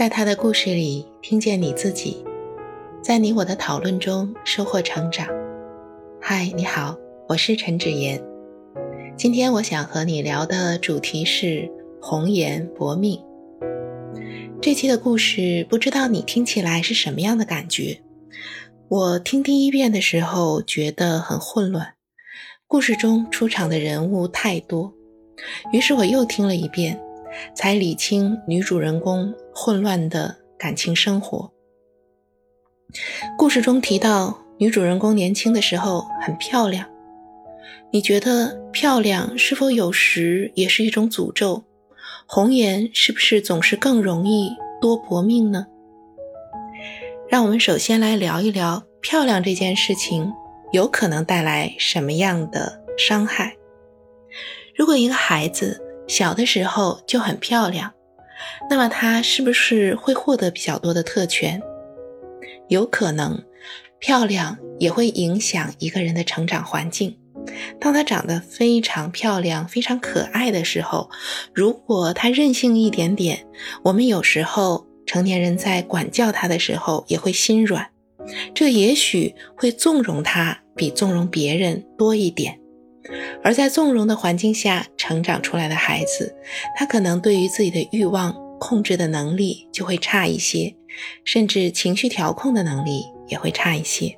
在他的故事里听见你自己，在你我的讨论中收获成长。嗨，你好，我是陈芷妍。今天我想和你聊的主题是红颜薄命。这期的故事不知道你听起来是什么样的感觉？我听第一遍的时候觉得很混乱，故事中出场的人物太多，于是我又听了一遍。才理清女主人公混乱的感情生活。故事中提到，女主人公年轻的时候很漂亮。你觉得漂亮是否有时也是一种诅咒？红颜是不是总是更容易多薄命呢？让我们首先来聊一聊漂亮这件事情有可能带来什么样的伤害。如果一个孩子，小的时候就很漂亮，那么她是不是会获得比较多的特权？有可能，漂亮也会影响一个人的成长环境。当她长得非常漂亮、非常可爱的时候，如果她任性一点点，我们有时候成年人在管教她的时候也会心软，这也许会纵容她比纵容别人多一点。而在纵容的环境下成长出来的孩子，他可能对于自己的欲望控制的能力就会差一些，甚至情绪调控的能力也会差一些。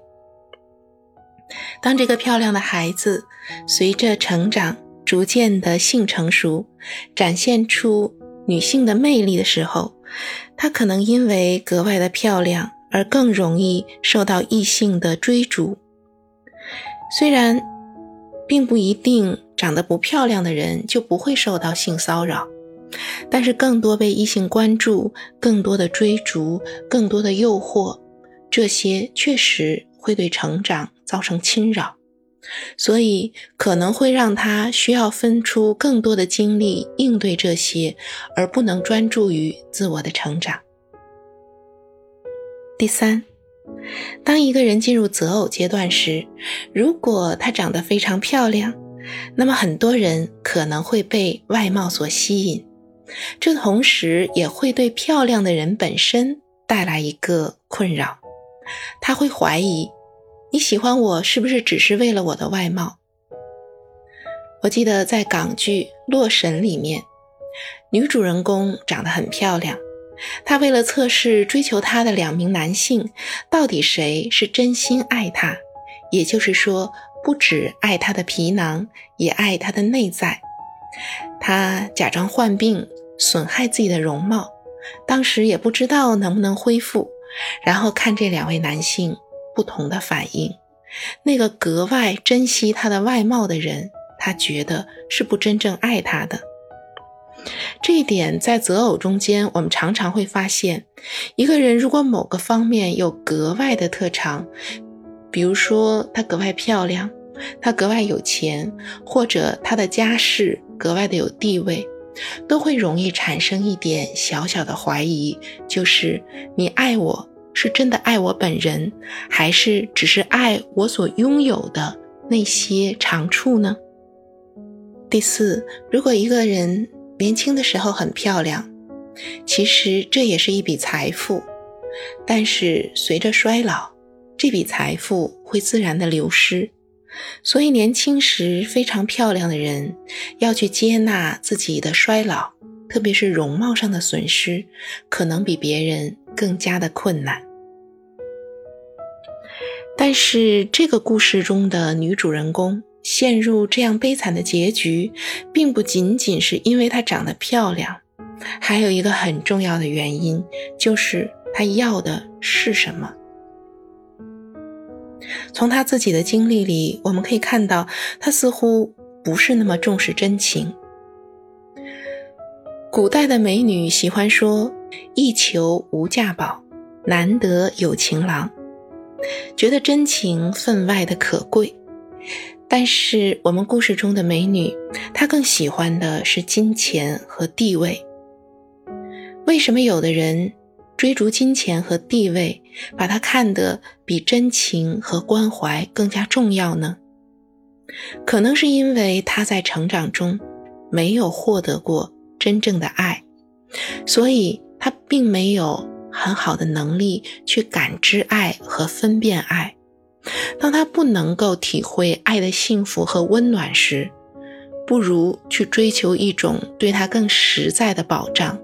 当这个漂亮的孩子随着成长逐渐的性成熟，展现出女性的魅力的时候，她可能因为格外的漂亮而更容易受到异性的追逐。虽然。并不一定长得不漂亮的人就不会受到性骚扰，但是更多被异性关注、更多的追逐、更多的诱惑，这些确实会对成长造成侵扰，所以可能会让他需要分出更多的精力应对这些，而不能专注于自我的成长。第三。当一个人进入择偶阶段时，如果她长得非常漂亮，那么很多人可能会被外貌所吸引，这同时也会对漂亮的人本身带来一个困扰。他会怀疑你喜欢我是不是只是为了我的外貌？我记得在港剧《洛神》里面，女主人公长得很漂亮。他为了测试追求他的两名男性到底谁是真心爱他，也就是说，不只爱他的皮囊，也爱他的内在。他假装患病，损害自己的容貌，当时也不知道能不能恢复。然后看这两位男性不同的反应，那个格外珍惜他的外貌的人，他觉得是不真正爱他的。这一点在择偶中间，我们常常会发现，一个人如果某个方面有格外的特长，比如说他格外漂亮，他格外有钱，或者他的家世格外的有地位，都会容易产生一点小小的怀疑，就是你爱我是真的爱我本人，还是只是爱我所拥有的那些长处呢？第四，如果一个人。年轻的时候很漂亮，其实这也是一笔财富，但是随着衰老，这笔财富会自然的流失。所以年轻时非常漂亮的人要去接纳自己的衰老，特别是容貌上的损失，可能比别人更加的困难。但是这个故事中的女主人公。陷入这样悲惨的结局，并不仅仅是因为她长得漂亮，还有一个很重要的原因，就是她要的是什么。从她自己的经历里，我们可以看到，她似乎不是那么重视真情。古代的美女喜欢说：“一求无价宝，难得有情郎”，觉得真情分外的可贵。但是我们故事中的美女，她更喜欢的是金钱和地位。为什么有的人追逐金钱和地位，把它看得比真情和关怀更加重要呢？可能是因为他在成长中没有获得过真正的爱，所以他并没有很好的能力去感知爱和分辨爱。当他不能够体会爱的幸福和温暖时，不如去追求一种对他更实在的保障，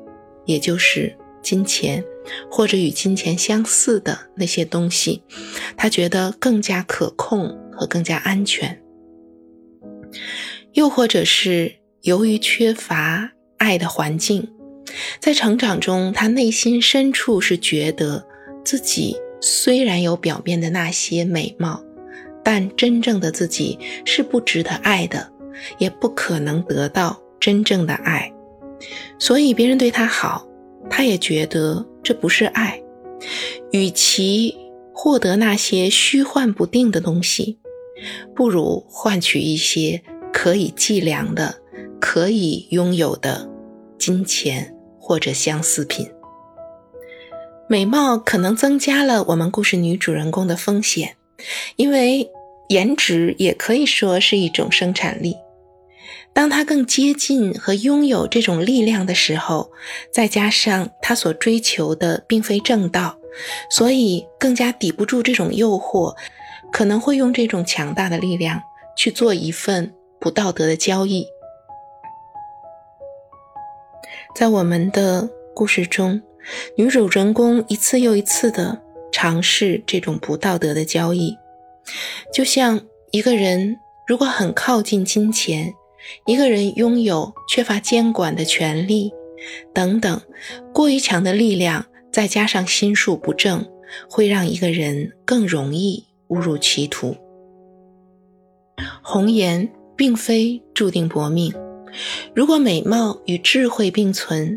也就是金钱，或者与金钱相似的那些东西，他觉得更加可控和更加安全。又或者是由于缺乏爱的环境，在成长中，他内心深处是觉得自己虽然有表面的那些美貌，但真正的自己是不值得爱的。也不可能得到真正的爱，所以别人对他好，他也觉得这不是爱。与其获得那些虚幻不定的东西，不如换取一些可以计量的、可以拥有的金钱或者相似品。美貌可能增加了我们故事女主人公的风险，因为颜值也可以说是一种生产力。当她更接近和拥有这种力量的时候，再加上她所追求的并非正道，所以更加抵不住这种诱惑，可能会用这种强大的力量去做一份不道德的交易。在我们的故事中，女主人公一次又一次的尝试这种不道德的交易，就像一个人如果很靠近金钱。一个人拥有缺乏监管的权利，等等，过于强的力量，再加上心术不正，会让一个人更容易误入歧途。红颜并非注定薄命，如果美貌与智慧并存，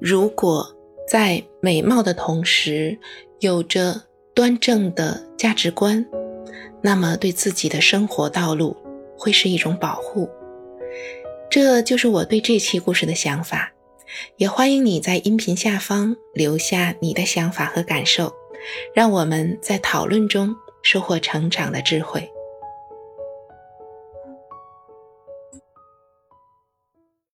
如果在美貌的同时有着端正的价值观，那么对自己的生活道路会是一种保护。这就是我对这期故事的想法，也欢迎你在音频下方留下你的想法和感受，让我们在讨论中收获成长的智慧。